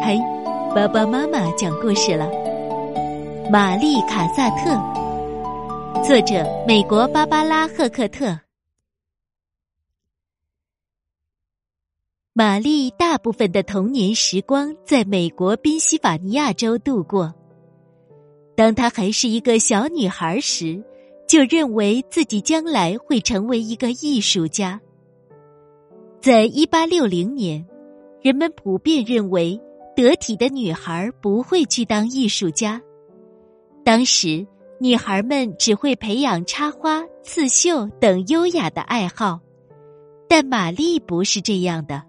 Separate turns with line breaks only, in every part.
嘿，爸爸妈妈讲故事了。玛丽·卡萨特，作者美国芭芭拉·赫克特。玛丽大部分的童年时光在美国宾夕法尼亚州度过。当她还是一个小女孩时，就认为自己将来会成为一个艺术家。在一八六零年，人们普遍认为。得体的女孩不会去当艺术家。当时，女孩们只会培养插花、刺绣等优雅的爱好，但玛丽不是这样的。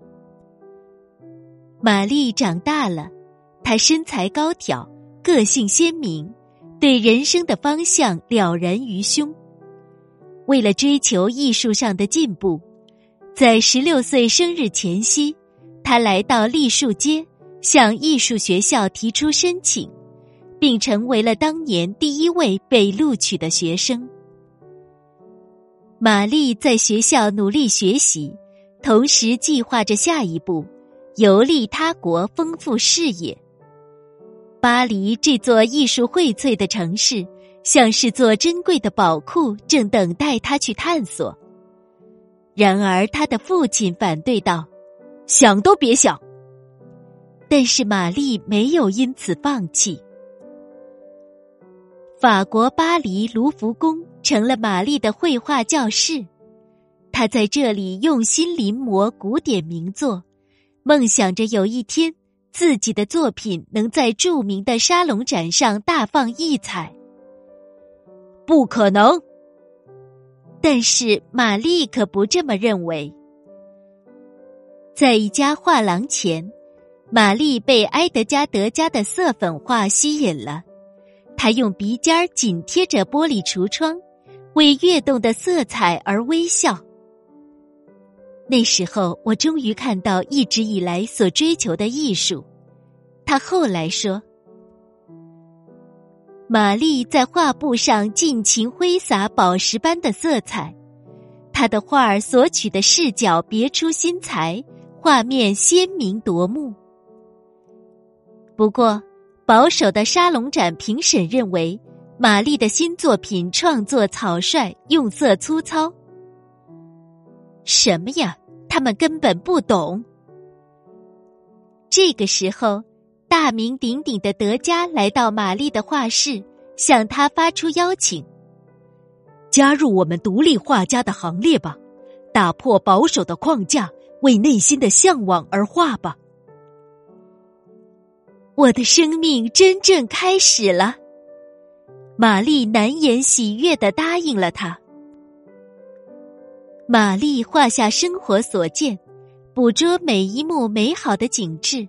玛丽长大了，她身材高挑，个性鲜明，对人生的方向了然于胸。为了追求艺术上的进步，在十六岁生日前夕，她来到栗树街。向艺术学校提出申请，并成为了当年第一位被录取的学生。玛丽在学校努力学习，同时计划着下一步游历他国，丰富视野。巴黎这座艺术荟萃的城市，像是座珍贵的宝库，正等待他去探索。然而，他的父亲反对道：“想都别想。”但是玛丽没有因此放弃。法国巴黎卢浮宫成了玛丽的绘画教室，她在这里用心临摹古典名作，梦想着有一天自己的作品能在著名的沙龙展上大放异彩。不可能！但是玛丽可不这么认为。在一家画廊前。玛丽被埃德加·德加的色粉画吸引了，她用鼻尖紧贴着玻璃橱窗，为跃动的色彩而微笑。那时候，我终于看到一直以来所追求的艺术。他后来说：“玛丽在画布上尽情挥洒宝石般的色彩，她的画儿所取的视角别出心裁，画面鲜明夺目。”不过，保守的沙龙展评审认为，玛丽的新作品创作草率，用色粗糙。什么呀？他们根本不懂。这个时候，大名鼎鼎的德加来到玛丽的画室，向他发出邀请：“加入我们独立画家的行列吧，打破保守的框架，为内心的向往而画吧。”我的生命真正开始了，玛丽难掩喜悦的答应了他。玛丽画下生活所见，捕捉每一幕美好的景致。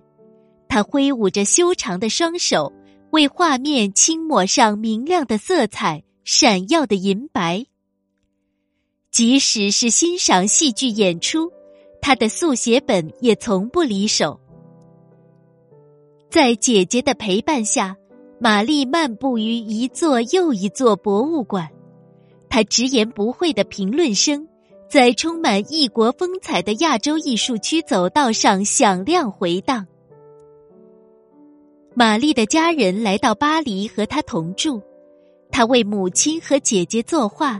她挥舞着修长的双手，为画面轻抹上明亮的色彩，闪耀的银白。即使是欣赏戏剧演出，她的速写本也从不离手。在姐姐的陪伴下，玛丽漫步于一座又一座博物馆。她直言不讳的评论声，在充满异国风采的亚洲艺术区走道上响亮回荡。玛丽的家人来到巴黎和她同住，她为母亲和姐姐作画，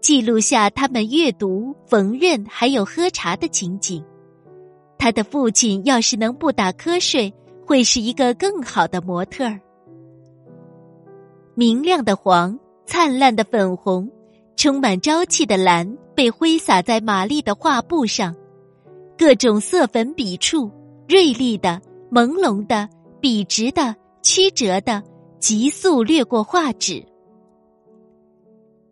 记录下他们阅读、缝纫还有喝茶的情景。他的父亲要是能不打瞌睡。会是一个更好的模特儿。明亮的黄，灿烂的粉红，充满朝气的蓝，被挥洒在玛丽的画布上。各种色粉笔触，锐利的、朦胧的、笔直的、曲折的，急速掠过画纸。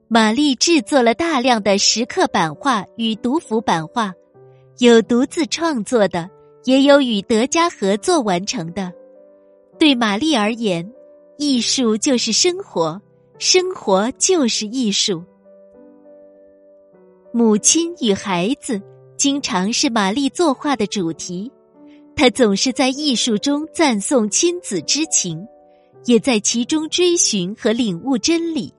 玛丽制作了大量的石刻版画与独幅版画，有独自创作的。也有与德加合作完成的。对玛丽而言，艺术就是生活，生活就是艺术。母亲与孩子经常是玛丽作画的主题，她总是在艺术中赞颂亲子之情，也在其中追寻和领悟真理。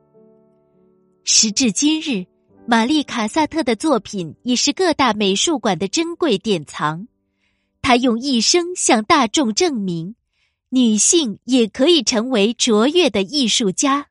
时至今日，玛丽卡萨特的作品已是各大美术馆的珍贵典藏。她用一生向大众证明，女性也可以成为卓越的艺术家。